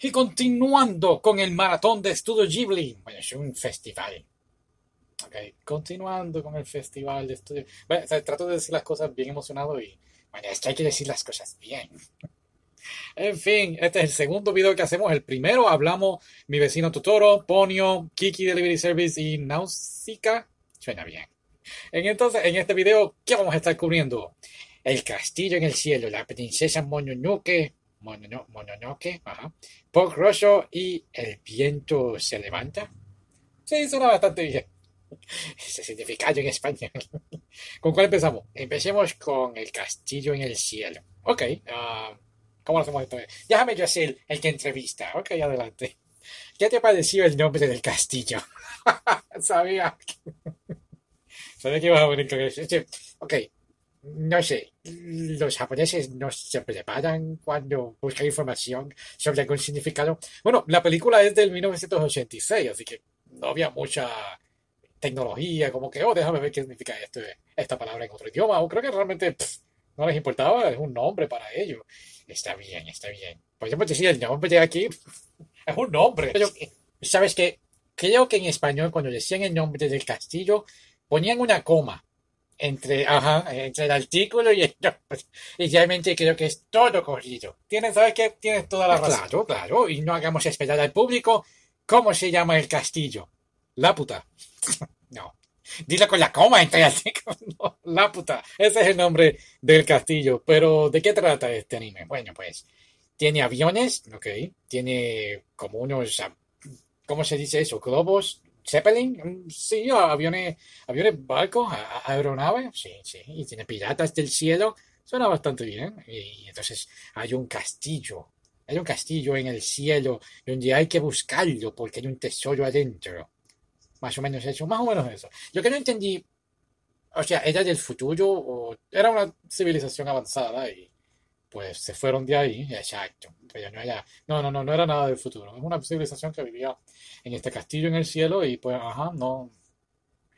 Y continuando con el maratón de Estudio Ghibli. Bueno, es un festival. Ok, continuando con el festival de estudio. Bueno, trato de decir las cosas bien emocionado y. Bueno, es que hay que decir las cosas bien. En fin, este es el segundo video que hacemos. El primero hablamos mi vecino Totoro, Ponio, Kiki Delivery Service y Nausicaa. Suena bien. En, entonces, en este video, ¿qué vamos a estar cubriendo? El castillo en el cielo, la princesa Mononoke, Monono- Mononoke, ajá, Pork Rosso y el viento se levanta. Sí, suena bastante bien. Ese significado en español. ¿Con cuál empezamos? Empecemos con el castillo en el cielo. Ok, ah, ¿cómo lo hacemos esto? Déjame yo ser el, que entrevista. Ok, adelante. ¿Qué te pareció el nombre del castillo? Sabía. Sabía que ibas a venir con eso. Ok, no sé. Los japoneses no se preparan cuando buscan información sobre algún significado. Bueno, la película es del 1986, así que no había mucha tecnología, como que, oh, déjame ver qué significa esto, esta palabra en otro idioma, o creo que realmente pff, no les importaba, es un nombre para ellos. Está bien, está bien. Podemos decir el nombre de aquí, es un nombre. Pero, ¿sabes qué? Creo que en español, cuando decían el nombre del castillo, ponían una coma entre, ajá, entre el artículo y el nombre. Y realmente creo que es todo corrido. Tienes, ¿sabes qué? Tienes toda la razón. Claro, claro. Y no hagamos esperar al público. ¿Cómo se llama el castillo? La puta. No. Dilo con la coma entre el artículo. No, la puta. Ese es el nombre del castillo. Pero, ¿de qué trata este anime? Bueno, pues, tiene aviones, ok. Tiene como unos, ¿cómo se dice eso? Globos, Zeppelin, Mm, sí, aviones, aviones, barcos, aeronaves, sí, sí. Y tiene piratas del cielo. Suena bastante bien. Y entonces hay un castillo. Hay un castillo en el cielo donde hay que buscarlo porque hay un tesoro adentro. Más o menos eso, más o menos eso. Yo que no entendí, o sea, ¿era del futuro o era una civilización avanzada y pues se fueron de ahí? Exacto. No no, no, no, no era nada del futuro. Es una civilización que vivía en este castillo en el cielo y pues, ajá, no,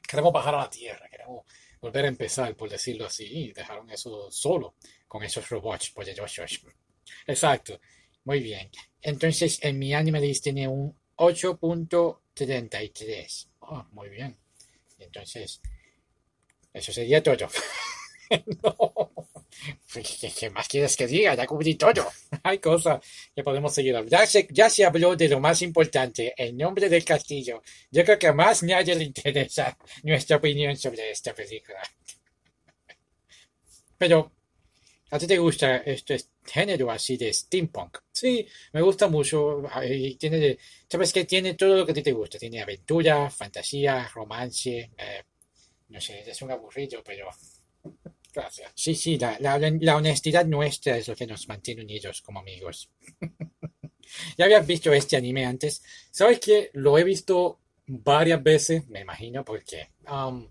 queremos bajar a la tierra, queremos volver a empezar, por decirlo así, y dejaron eso solo con esos robots poderosos. Exacto. Muy bien. Entonces, en mi anime list tiene un 8.33. Oh, muy bien. Entonces, eso sería todo. No. ¿Qué, qué más quieres que diga? Ya cubrí todo. Hay cosas que podemos seguir hablando. Ya se, ya se habló de lo más importante, el nombre del castillo. Yo creo que a más nadie le interesa nuestra opinión sobre esta película. Pero, ¿a ti te gusta este género así de steampunk? Sí, me gusta mucho. Y tiene ¿sabes qué? Tiene todo lo que a ti te gusta. Tiene aventura, fantasía, romance. eh, no sé, es un aburrido, pero gracias. Sí, sí, la, la, la honestidad nuestra es lo que nos mantiene unidos como amigos. Ya habías visto este anime antes. ¿Sabes qué? Lo he visto varias veces, me imagino, porque um,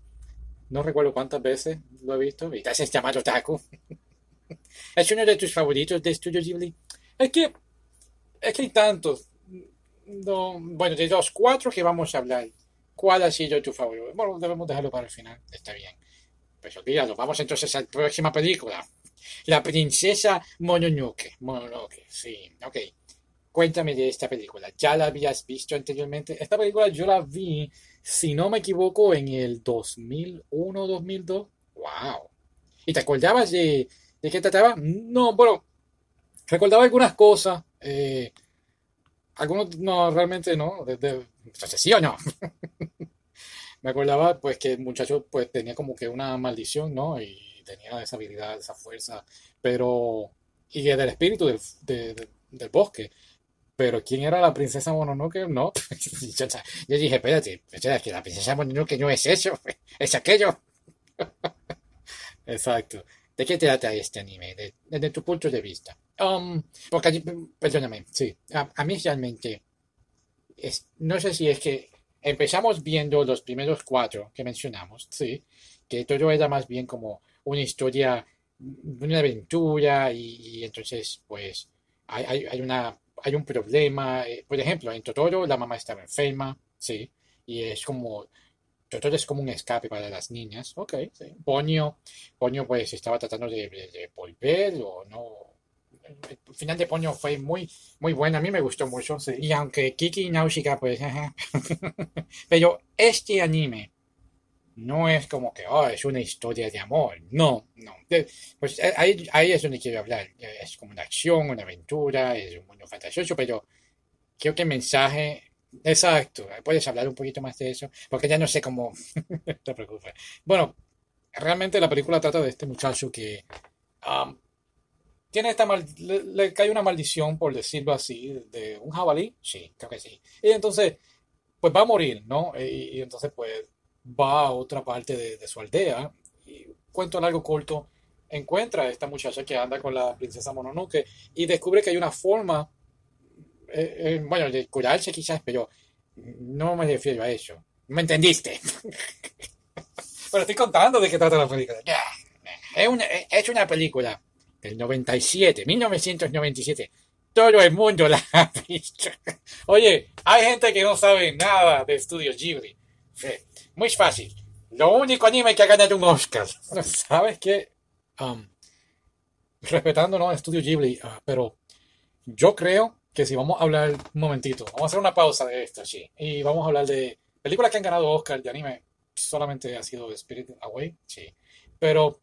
no recuerdo cuántas veces lo he visto. Y te haces llamar otaku. ¿Es uno de tus favoritos de Studio Ghibli? Es que, es que hay tantos. No, bueno, de los cuatro que vamos a hablar, ¿cuál ha sido tu favorito? Bueno, debemos dejarlo para el final. Está bien. Pues olvídalo. Vamos entonces a la próxima película. La princesa Mononoke. Mononoke, sí. Ok. Cuéntame de esta película. ¿Ya la habías visto anteriormente? Esta película yo la vi, si no me equivoco, en el 2001, 2002. ¡Wow! ¿Y te acordabas de, de qué trataba? No, bueno, recordaba algunas cosas. eh, algunos no, realmente no. De, de- entonces, ¿sí o no? Me acordaba pues que el muchacho pues tenía como que una maldición, ¿no? Y tenía esa habilidad, esa fuerza, pero... Y del espíritu del, de- de- del bosque. Pero ¿quién era la princesa Mononoke? No. Yo, dije, espérate, espérate, que la princesa Mononoke no es eso, es aquello. Exacto. ¿De qué trata este anime? De- Desde tu punto de vista. Um, porque, perdóname, sí, a, a mí realmente, es, no sé si es que empezamos viendo los primeros cuatro que mencionamos, sí, que todo era más bien como una historia, una aventura y, entonces, pues, hay, hay, una, hay un problema. eh, Por ejemplo, en Totoro la mamá estaba enferma, sí, y es como, Totoro es como un escape para las niñas, ok, sí. Ponyo, Ponyo pues estaba tratando de volver o no, el final de Ponyo fue muy, muy bueno. A mí me gustó mucho. Y aunque Kiki Nausicaa, pues. pero este anime no es como que, oh, es una historia de amor. No, no. Pues eh, ahí, ahí es donde quiero hablar. Es como una acción, una aventura, es un mundo fantasioso, pero creo que el mensaje. Exacto, puedes hablar un poquito más de eso, porque ya no sé cómo. te preocupes. Bueno, realmente la película trata de este muchacho que um, tiene esta mal, le, cae una maldición, por decirlo así, de un jabalí. Sí, creo que sí. Y entonces, pues va a morir, ¿no? Y, entonces, pues va a otra parte de, su aldea. Y cuento largo corto, encuentra a esta muchacha que anda con la princesa Mononoke y descubre que hay una forma, eh, eh, bueno, de curarse quizás, pero no me refiero a eso. ¿Me entendiste? pero estoy contando de qué trata la película. Es una, es una película del 97, 1997. Todo el mundo la ha visto. Oye, hay gente que no sabe nada de Estudio Ghibli. muy fácil. Lo único anime que ha ganado un Oscar. ¿Sabes qué? Um, respetando ¿no? Estudio Ghibli, ah, pero yo creo que si vamos a hablar un momentito, vamos a hacer una pausa de esto, sí, y vamos a hablar de películas que han ganado Oscar de anime. Solamente ha sido Spirit Away, sí. Pero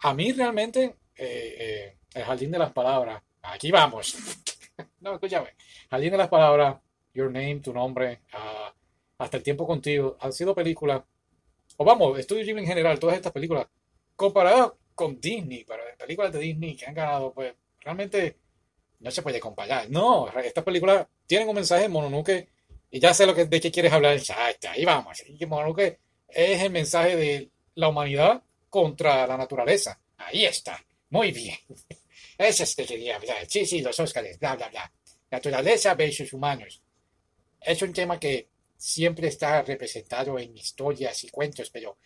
a mí realmente eh, eh, el jardín de las palabras. Aquí vamos. no, escúchame. Jardín de las palabras, Your Name, tu nombre, ah, hasta el tiempo contigo, han sido películas, o vamos, Studio Ghibli en general, todas estas películas, comparadas con Disney, pero películas de Disney que han ganado, pues realmente no se puede comparar. No, estas películas tienen un mensaje Mononoke y ya sé lo que, de qué quieres hablar. Exacto, ahí vamos. Mononoke es el mensaje de la humanidad contra la naturaleza. Ahí está. Muy bien. Eso es que quería hablar. Sí, sí, los Óscares, bla, bla, bla. Naturaleza versus humanos. Es un tema que siempre está representado en historias y cuentos, pero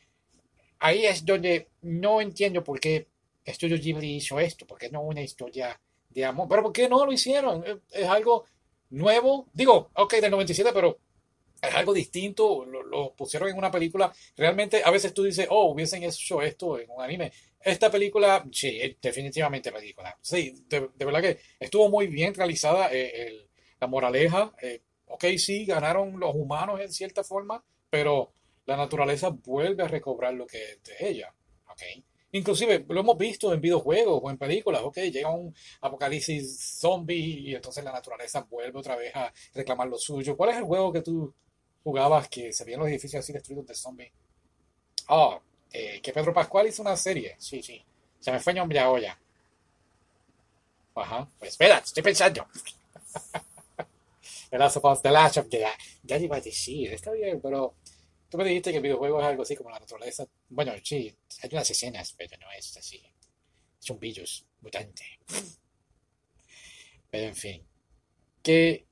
ahí es donde no entiendo por qué Studio Ghibli hizo esto, por qué no una historia de amor, pero por qué no lo hicieron. Es algo nuevo, digo, ok, del 97, pero es algo distinto, lo, pusieron en una película. Realmente, a veces tú dices, oh, hubiesen hecho esto en un anime. Esta película, sí, definitivamente película. Sí, de, verdad que estuvo muy bien realizada. Eh, la moraleja, eh, ok, sí, ganaron los humanos en cierta forma, pero la naturaleza vuelve a recobrar lo que es de ella. Ok. Inclusive lo hemos visto en videojuegos o en películas, ok, llega un apocalipsis zombie y entonces la naturaleza vuelve otra vez a reclamar lo suyo. ¿Cuál es el juego que tú jugabas que se veían los edificios así destruidos de zombies? Ah, eh, que Pedro Pascual hizo una serie. Sí, sí. Se me fue nombre a olla. Ajá. Pues espera, estoy pensando. Of Us, The Last of the... Ya iba a decir, está bien, pero tú me dijiste que el videojuego es algo así como la naturaleza. Bueno, sí, hay unas escenas, pero no es así. Es un virus mutante. Pero en fin. Que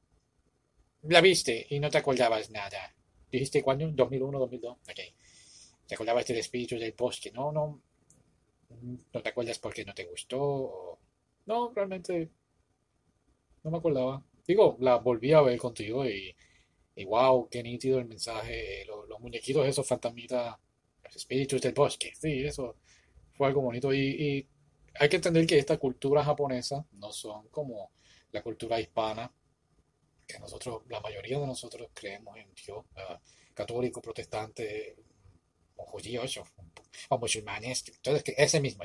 la viste y no te acordabas nada. ¿Dijiste cuándo? ¿2001, 2002? Ok te acordabas del espíritu del bosque, no, no, no te acuerdas porque no te gustó, no, realmente no me acordaba. Digo, la volví a ver contigo y, wow, qué nítido el mensaje, los, muñequitos, esos fantasmitas, los espíritus del bosque, sí, eso fue algo bonito. Y, hay que entender que esta cultura japonesa no son como la cultura hispana, que nosotros, la mayoría de nosotros creemos en Dios, católico, protestante, judíos o, musulmanes, entonces que ese mismo,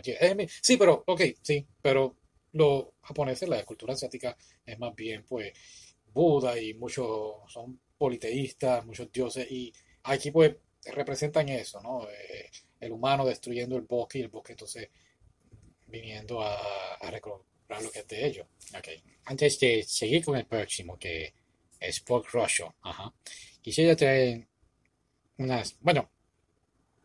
sí, pero, ok, sí, pero los japoneses, la cultura asiática es más bien, pues, Buda y muchos son politeístas, muchos dioses, y aquí, pues, representan eso, ¿no? Eh, el humano destruyendo el bosque y el bosque, entonces, viniendo a, a recobrar lo que es de ellos. Okay. Antes de seguir con el próximo, que es Pork Russia, ajá, quisiera traer unas, bueno,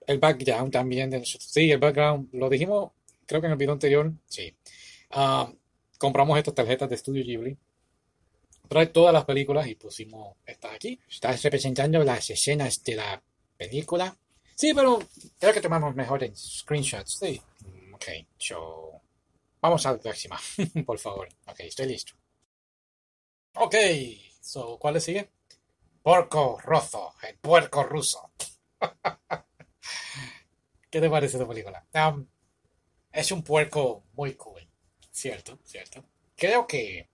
el background también de Sí, el background, lo dijimos, creo que en el video anterior, sí. Ah, compramos estas tarjetas de Studio Ghibli. Trae todas las películas y pusimos estas aquí. Estás representando las escenas de la película. Sí, pero creo que tomamos mejor en screenshots. Sí. Mm, ok, so. Vamos a la próxima, por favor. Ok, estoy listo. Ok, so, ¿cuál le sigue? Porco Rozo, el puerco ruso. ¿Qué te parece esta película? es un puerco muy cool, ¿cierto? ¿Cierto? creo que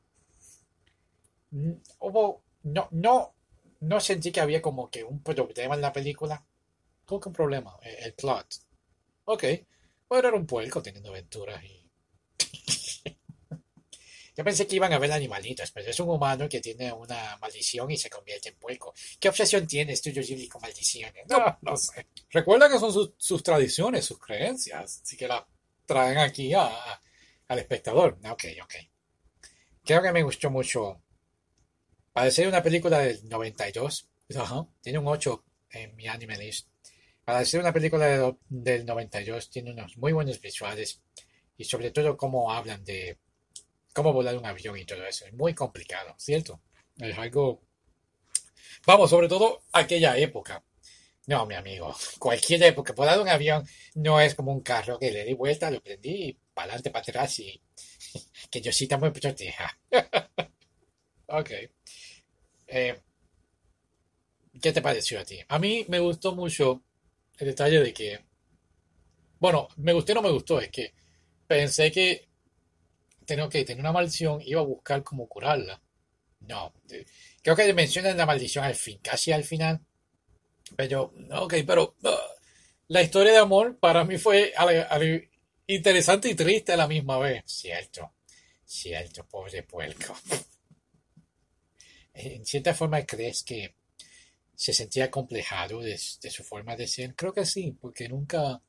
hubo, no, no, no sentí que había como que un problema en la película. ¿Cómo que un problema? El, el plot. Ok, bueno, era un puerco teniendo aventuras y yo pensé que iban a ver animalitos, pero es un humano que tiene una maldición y se convierte en puerco. ¿Qué obsesión tiene Studio Ghibli con maldiciones? No, no sé. Recuerda que son sus, tradiciones, sus creencias, así que la traen aquí al espectador. Ok, ok. Creo que me gustó mucho. Para ser una película del 92, tiene un 8 en mi anime list. Para ser una película del 92, tiene unos muy buenos visuales y sobre todo cómo hablan de cómo volar un avión y todo eso. Es muy complicado, ¿cierto? Es algo... Vamos, sobre todo aquella época. No, mi amigo, cualquier época, volar un avión no es como un carro que le di vuelta, lo prendí, para adelante, para atrás y que yo sí muy proteja. ok. Eh, ¿Qué te pareció a ti? A mí me gustó mucho el detalle de que, bueno, me gustó y no me gustó, es que pensé que tenía, que tener una maldición, iba a buscar cómo curarla. No, creo que mencionan la maldición al fin, casi al final. Pero, ok, pero uh, la historia de amor para mí fue interesante y triste a la misma vez. Cierto, cierto, pobre puerco. en cierta forma, ¿crees que se sentía complejado de, de, su forma de ser? Creo que sí, porque nunca,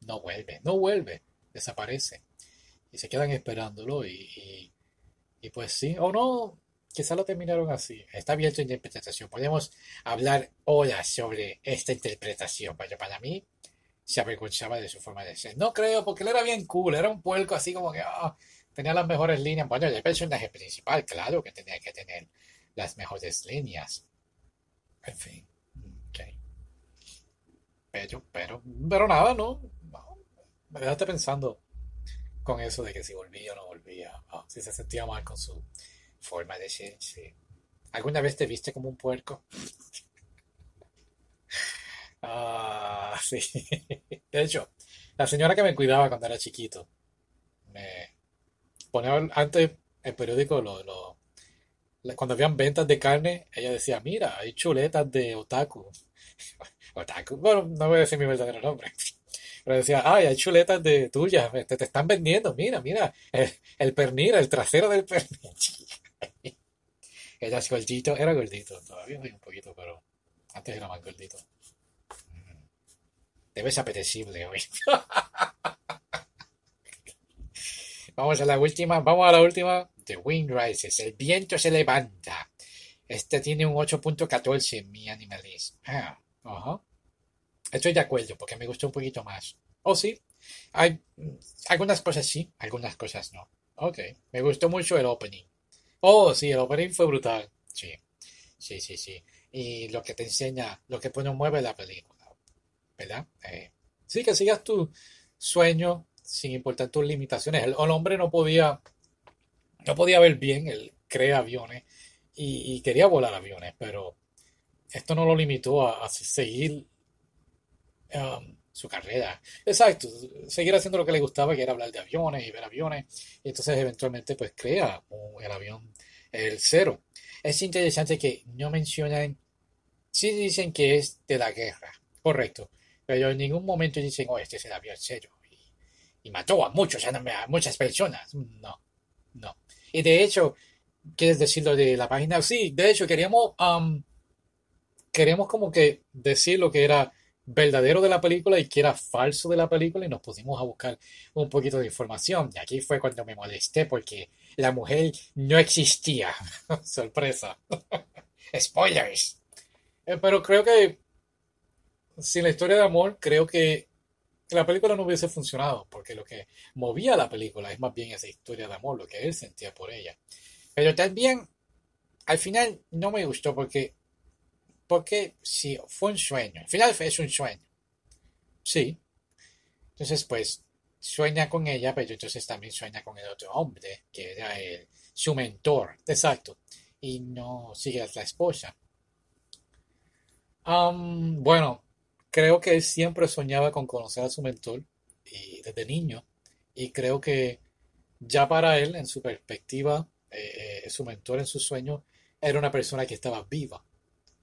no vuelve, no vuelve, desaparece y se quedan esperándolo y, y, pues sí, o no, quizá lo terminaron así. Está abierto a interpretación. Podemos hablar horas sobre esta interpretación, pero para mí se avergonzaba de su forma de ser. No creo, porque él era bien cool, era un puerco así como que ah, tenía las mejores líneas. Bueno, el personaje principal, claro que tenía que tener las mejores líneas. En fin, ok. Pero, pero, pero nada, ¿no? no me dejaste pensando con eso de que si volvía o no volvía, si se sentía mal con su forma de ser. ¿Alguna vez te viste como un puerco? ah, sí. De hecho, la señora que me cuidaba cuando era chiquito, me ponía antes el periódico, lo, cuando habían ventas de carne, ella decía, mira, hay chuletas de otaku. otaku, bueno, no voy a decir mi verdadero nombre. Pero decía, ay, hay chuletas de tuyas, te, te están vendiendo, mira, mira, el, pernil, el trasero del pernil. Ella es gordito, era gordito, todavía soy un poquito, pero antes era más gordito. Mm. Te ves apetecible hoy. vamos a la última, vamos a la última. The Wind Rises, el viento se levanta. Este tiene un 8.14 en mi Animalist. Ah, ajá. Estoy de acuerdo, porque me gustó un poquito más. Oh, sí. Hay algunas cosas sí, algunas cosas no. Ok. Me gustó mucho el opening. Oh, sí, el opening fue brutal. Sí. Sí, sí, sí. Y lo que te enseña, lo que mueve la película. ¿Verdad? Eh, sí, que sigas tu sueño sin importar tus limitaciones. El, hombre no podía, no podía ver bien, él crea aviones y, quería volar aviones, pero esto no lo limitó a seguir Um, su carrera. Exacto, seguir haciendo lo que le gustaba, que era hablar de aviones y ver aviones. Y entonces eventualmente pues crea el avión, el cero. Es interesante que no mencionan, sí dicen que es de la guerra, correcto, pero en ningún momento dicen, oh, este es el avión cero. Y, mató a muchos, a muchas personas. No, no. Y de hecho, ¿quieres decirlo de la página? Sí, de hecho queríamos, um, queríamos como que decir lo que era verdadero de la película y que era falso de la película y nos pusimos a buscar un poquito de información. Y aquí fue cuando me molesté porque la mujer no existía. Sorpresa. Spoilers. Eh, pero creo que sin la historia de amor, creo que la película no hubiese funcionado porque lo que movía la película es más bien esa historia de amor, lo que él sentía por ella. Pero también al final no me gustó porque porque sí, fue un sueño. Al final es un sueño. Sí. Entonces, pues, sueña con ella, pero entonces también sueña con el otro hombre, que era el, su mentor. Exacto. Y no sigue a la esposa. bueno, creo que él siempre soñaba con conocer a su mentor desde niño. Y creo que ya para él, en su perspectiva, eh, eh, su mentor en su sueño era una persona que estaba viva.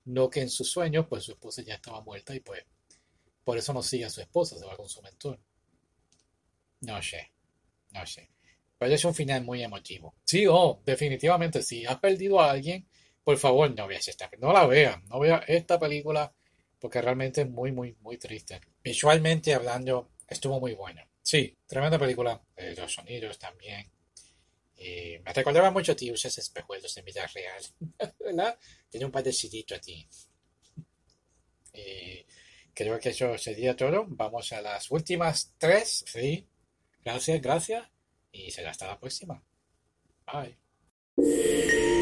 No que en sus sueños, pues su esposa ya estaba muerta y pues por eso no sigue a su esposa, se va con su mentor. No sé, no sé. Pero es un final muy emotivo. Sí, oh, definitivamente, si has perdido a alguien, por favor, no veas esta No la veas, no veas esta película, porque realmente es muy, muy, muy triste. Visualmente hablando, estuvo muy bueno. Sí, tremenda película. Eh, los sonidos también. Eh, me recordaba mucho a ti, usas espejuelos en vida real. ¿Verdad? Tiene un padecito a ti. Eh, creo que eso sería todo. Vamos a las últimas tres. Sí. Gracias, gracias. Y será hasta la próxima. Bye.